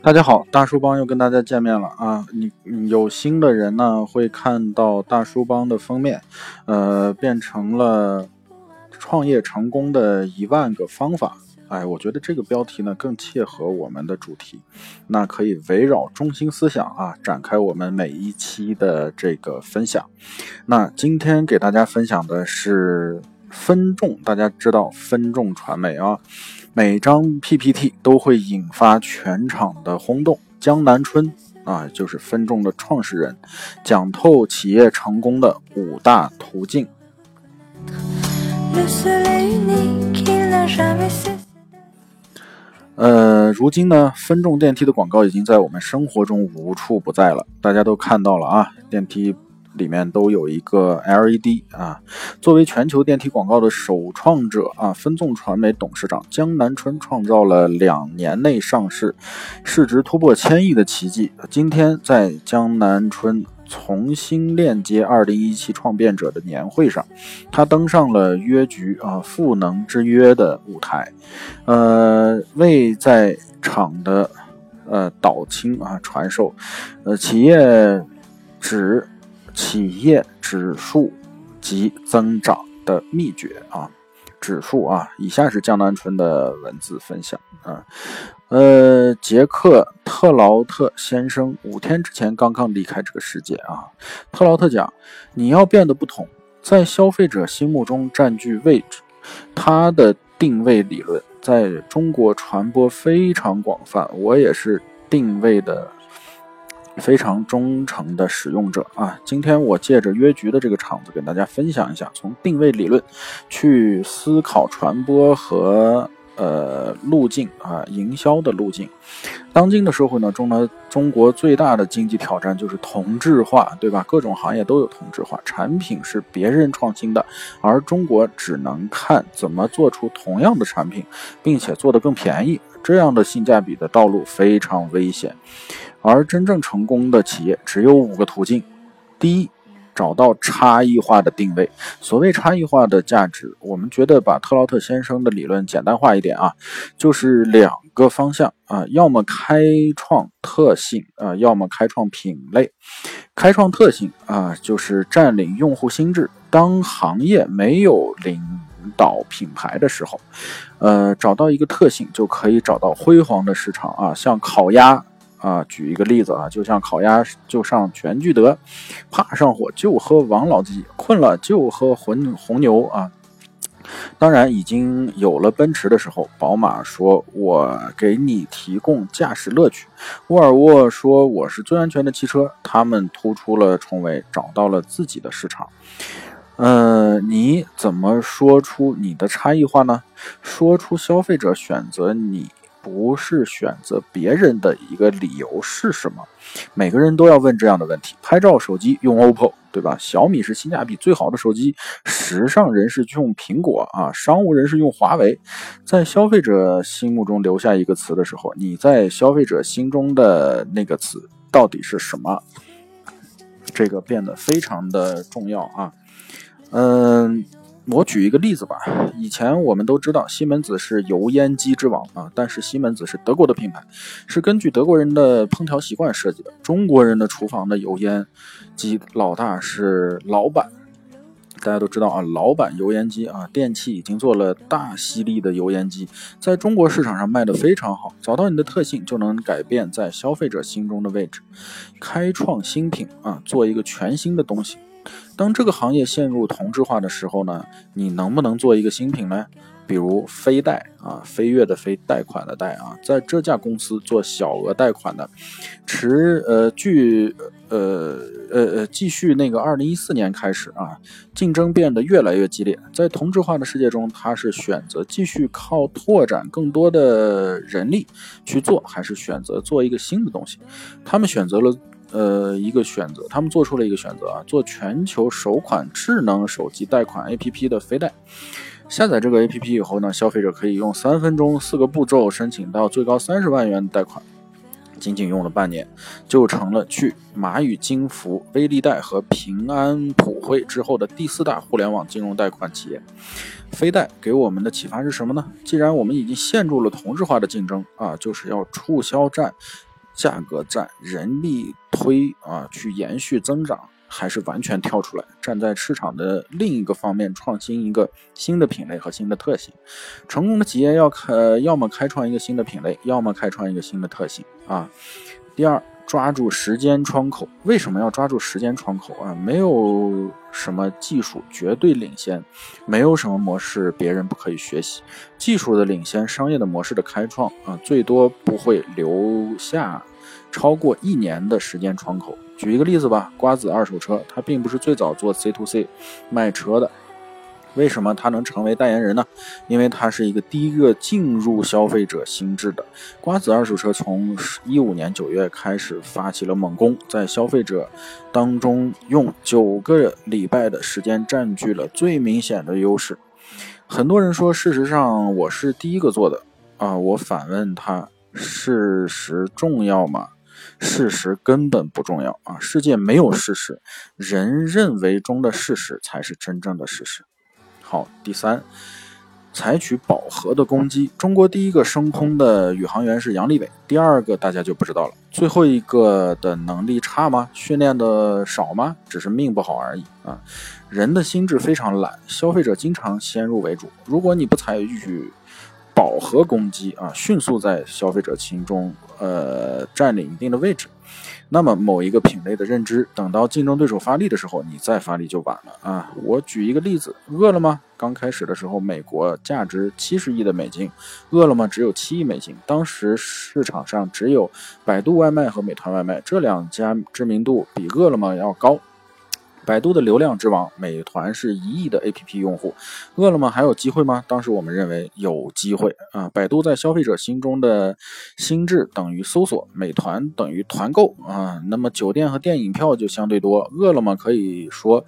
大家好，大叔帮又跟大家见面了啊！你有新的人呢，会看到大叔帮的封面，呃，变成了创业成功的一万个方法。哎，我觉得这个标题呢更切合我们的主题，那可以围绕中心思想啊展开我们每一期的这个分享。那今天给大家分享的是分众，大家知道分众传媒啊。每张 PPT 都会引发全场的轰动。江南春啊，就是分众的创始人，讲透企业成功的五大途径。呃，如今呢，分众电梯的广告已经在我们生活中无处不在了，大家都看到了啊，电梯。里面都有一个 LED 啊。作为全球电梯广告的首创者啊，分众传媒董事长江南春创造了两年内上市、市值突破千亿的奇迹。今天在江南春重新链接2017创变者的年会上，他登上了约局啊赋能之约的舞台，呃，为在场的呃导青啊传授呃企业指。企业指数及增长的秘诀啊，指数啊，以下是江南春的文字分享啊，呃，杰克特劳特先生五天之前刚刚离开这个世界啊。特劳特讲，你要变得不同，在消费者心目中占据位置。他的定位理论在中国传播非常广泛，我也是定位的。非常忠诚的使用者啊！今天我借着约局的这个场子，跟大家分享一下，从定位理论去思考传播和呃路径啊，营销的路径。当今的社会呢，中呢中国最大的经济挑战就是同质化，对吧？各种行业都有同质化，产品是别人创新的，而中国只能看怎么做出同样的产品，并且做得更便宜，这样的性价比的道路非常危险。而真正成功的企业只有五个途径：第一，找到差异化的定位。所谓差异化的价值，我们觉得把特劳特先生的理论简单化一点啊，就是两个方向啊，要么开创特性啊，要么开创品类。开创特性啊，就是占领用户心智。当行业没有领导品牌的时候，呃，找到一个特性就可以找到辉煌的市场啊，像烤鸭。啊，举一个例子啊，就像烤鸭就上全聚德，怕上火就喝王老吉，困了就喝红红牛啊。当然，已经有了奔驰的时候，宝马说我给你提供驾驶乐趣，沃尔沃说我是最安全的汽车，他们突出了重围，找到了自己的市场。呃，你怎么说出你的差异化呢？说出消费者选择你。不是选择别人的一个理由是什么？每个人都要问这样的问题。拍照手机用 OPPO，对吧？小米是性价比最好的手机，时尚人士用苹果啊，商务人士用华为。在消费者心目中留下一个词的时候，你在消费者心中的那个词到底是什么？这个变得非常的重要啊。嗯。我举一个例子吧，以前我们都知道西门子是油烟机之王啊，但是西门子是德国的品牌，是根据德国人的烹调习惯设计的。中国人的厨房的油烟机老大是老板，大家都知道啊，老板油烟机啊，电器已经做了大吸力的油烟机，在中国市场上卖的非常好。找到你的特性，就能改变在消费者心中的位置，开创新品啊，做一个全新的东西。当这个行业陷入同质化的时候呢，你能不能做一个新品呢？比如飞贷啊，飞跃的飞，贷款的贷啊，在这家公司做小额贷款的，持呃据呃呃呃继续那个二零一四年开始啊，竞争变得越来越激烈，在同质化的世界中，他是选择继续靠拓展更多的人力去做，还是选择做一个新的东西？他们选择了。呃，一个选择，他们做出了一个选择啊，做全球首款智能手机贷款 APP 的飞贷。下载这个 APP 以后呢，消费者可以用三分钟四个步骤申请到最高三十万元的贷款。仅仅用了半年，就成了去蚂蚁金服、微利贷和平安普惠之后的第四大互联网金融贷款企业。飞贷给我们的启发是什么呢？既然我们已经陷入了同质化的竞争啊，就是要促销战价格战、人力推啊，去延续增长，还是完全跳出来，站在市场的另一个方面，创新一个新的品类和新的特性。成功的企业要开，要么开创一个新的品类，要么开创一个新的特性啊。第二。抓住时间窗口，为什么要抓住时间窗口啊？没有什么技术绝对领先，没有什么模式别人不可以学习。技术的领先，商业的模式的开创啊，最多不会留下超过一年的时间窗口。举一个例子吧，瓜子二手车，它并不是最早做 C to C 卖车的。为什么他能成为代言人呢？因为他是一个第一个进入消费者心智的瓜子二手车。从一五年九月开始发起了猛攻，在消费者当中用九个礼拜的时间占据了最明显的优势。很多人说，事实上我是第一个做的啊。我反问他：事实重要吗？事实根本不重要啊！世界没有事实，人认为中的事实才是真正的事实。好，第三，采取饱和的攻击。中国第一个升空的宇航员是杨利伟，第二个大家就不知道了。最后一个的能力差吗？训练的少吗？只是命不好而已啊！人的心智非常懒，消费者经常先入为主。如果你不采取饱和攻击啊，迅速在消费者心中呃占领一定的位置。那么某一个品类的认知，等到竞争对手发力的时候，你再发力就晚了啊！我举一个例子，饿了么刚开始的时候，美国价值七十亿的美金，饿了么只有七亿美金，当时市场上只有百度外卖和美团外卖这两家知名度比饿了么要高。百度的流量之王，美团是一亿的 APP 用户，饿了么还有机会吗？当时我们认为有机会啊。百度在消费者心中的心智等于搜索，美团等于团购啊。那么酒店和电影票就相对多。饿了么可以说，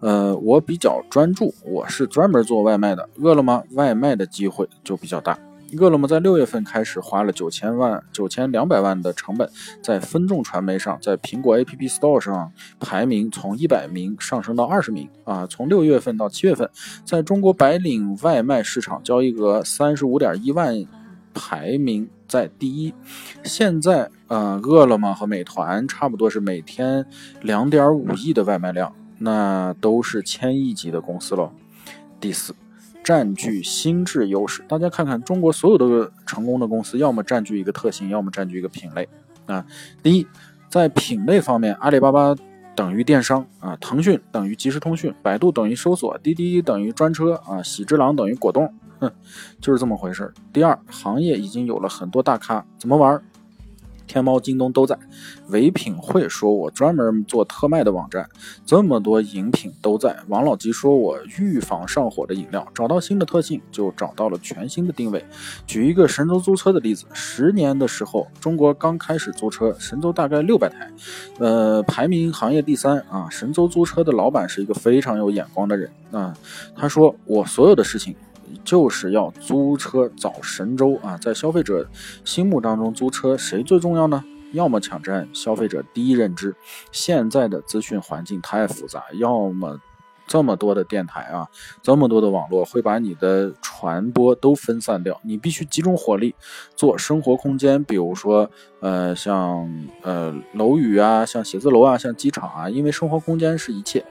呃，我比较专注，我是专门做外卖的。饿了么外卖的机会就比较大。饿了么在六月份开始花了九千万、九千两百万的成本，在分众传媒上，在苹果 App Store 上排名从一百名上升到二十名啊！从六月份到七月份，在中国白领外卖市场交易额三十五点一万，排名在第一。现在呃，饿了么和美团差不多是每天两点五亿的外卖量，那都是千亿级的公司了。第四。占据心智优势，大家看看中国所有的成功的公司，要么占据一个特性，要么占据一个品类啊。第一，在品类方面，阿里巴巴等于电商啊，腾讯等于即时通讯，百度等于搜索，滴滴等于专车啊，喜之郎等于果冻，哼，就是这么回事第二，行业已经有了很多大咖，怎么玩？天猫、京东都在，唯品会说我专门做特卖的网站，这么多饮品都在。王老吉说我预防上火的饮料，找到新的特性就找到了全新的定位。举一个神州租车的例子，十年的时候，中国刚开始租车，神州大概六百台，呃，排名行业第三啊。神州租车的老板是一个非常有眼光的人啊，他说我所有的事情。就是要租车找神州啊！在消费者心目当中，租车谁最重要呢？要么抢占消费者第一认知，现在的资讯环境太复杂；要么这么多的电台啊，这么多的网络会把你的传播都分散掉。你必须集中火力做生活空间，比如说呃，像呃楼宇啊，像写字楼啊，像机场啊，因为生活空间是一切。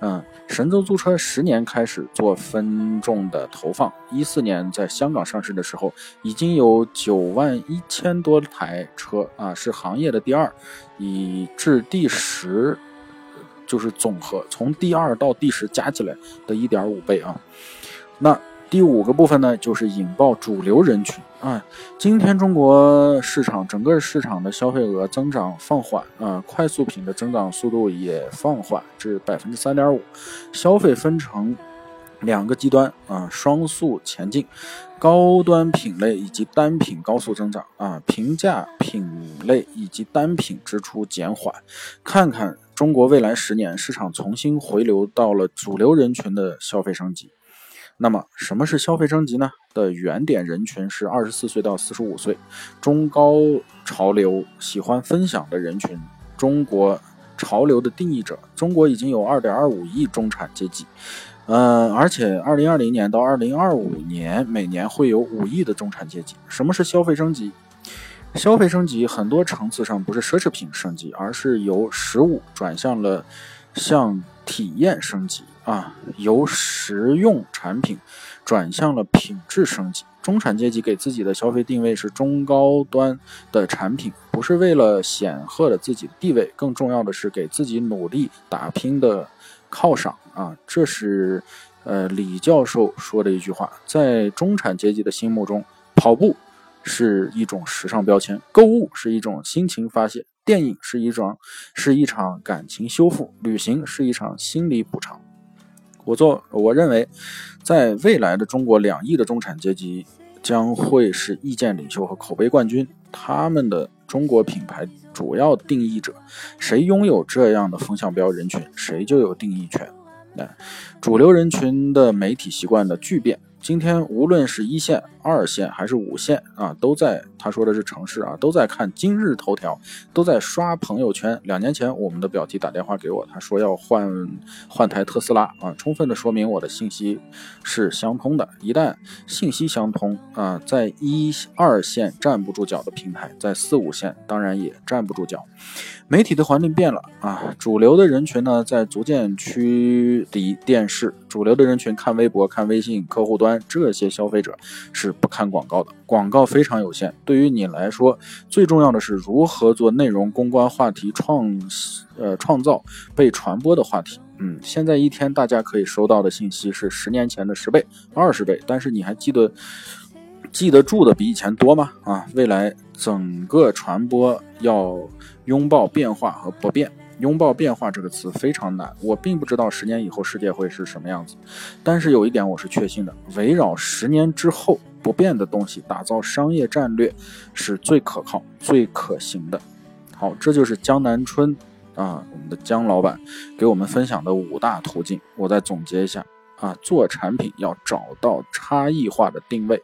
嗯，神州租车十年开始做分众的投放，一四年在香港上市的时候，已经有九万一千多台车啊，是行业的第二，以至第十，就是总和从第二到第十加起来的一点五倍啊，那。第五个部分呢，就是引爆主流人群啊。今天中国市场整个市场的消费额增长放缓啊，快速品的增长速度也放缓至百分之三点五。消费分成两个极端啊，双速前进，高端品类以及单品高速增长啊，平价品类以及单品支出减缓。看看中国未来十年市场重新回流到了主流人群的消费升级。那么，什么是消费升级呢？的原点人群是二十四岁到四十五岁，中高潮流喜欢分享的人群。中国潮流的定义者，中国已经有二点二五亿中产阶级，嗯，而且二零二零年到二零二五年每年会有五亿的中产阶级。什么是消费升级？消费升级很多层次上不是奢侈品升级，而是由实物转向了向体验升级啊，由实用产品转向了品质升级。中产阶级给自己的消费定位是中高端的产品，不是为了显赫的自己的地位，更重要的是给自己努力打拼的犒赏啊！这是呃李教授说的一句话，在中产阶级的心目中，跑步。是一种时尚标签，购物是一种心情发泄，电影是一种是一场感情修复，旅行是一场心理补偿。我做我认为，在未来的中国，两亿的中产阶级将会是意见领袖和口碑冠军，他们的中国品牌主要定义者，谁拥有这样的风向标人群，谁就有定义权。哎主流人群的媒体习惯的巨变。今天无论是一线、二线还是五线啊，都在他说的是城市啊，都在看今日头条，都在刷朋友圈。两年前，我们的表弟打电话给我，他说要换换台特斯拉啊，充分的说明我的信息是相通的。一旦信息相通啊，在一二线站不住脚的平台，在四五线当然也站不住脚。媒体的环境变了啊，主流的人群呢在逐渐趋离电视，主流的人群看微博、看微信、客户端，这些消费者是不看广告的，广告非常有限。对于你来说，最重要的是如何做内容公关话题创，呃，创造被传播的话题。嗯，现在一天大家可以收到的信息是十年前的十倍、二十倍，但是你还记得记得住的比以前多吗？啊，未来整个传播要。拥抱变化和不变，拥抱变化这个词非常难。我并不知道十年以后世界会是什么样子，但是有一点我是确信的：围绕十年之后不变的东西打造商业战略是最可靠、最可行的。好，这就是江南春啊，我们的江老板给我们分享的五大途径。我再总结一下啊，做产品要找到差异化的定位。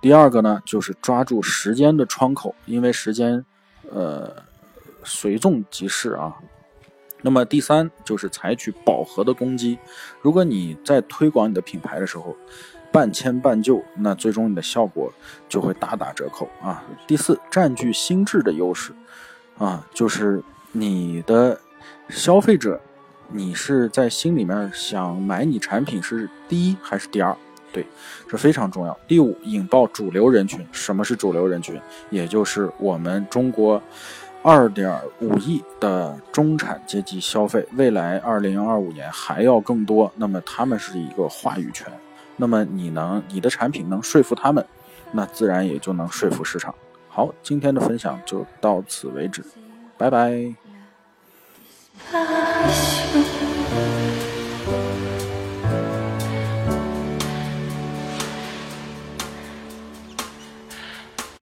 第二个呢，就是抓住时间的窗口，因为时间，呃。随纵即逝啊，那么第三就是采取饱和的攻击。如果你在推广你的品牌的时候半迁半就，那最终你的效果就会大打折扣啊。第四，占据心智的优势啊，就是你的消费者，你是在心里面想买你产品是第一还是第二？对，这非常重要。第五，引爆主流人群。什么是主流人群？也就是我们中国。二点五亿的中产阶级消费，未来二零二五年还要更多。那么他们是一个话语权，那么你能你的产品能说服他们，那自然也就能说服市场。好，今天的分享就到此为止，拜拜。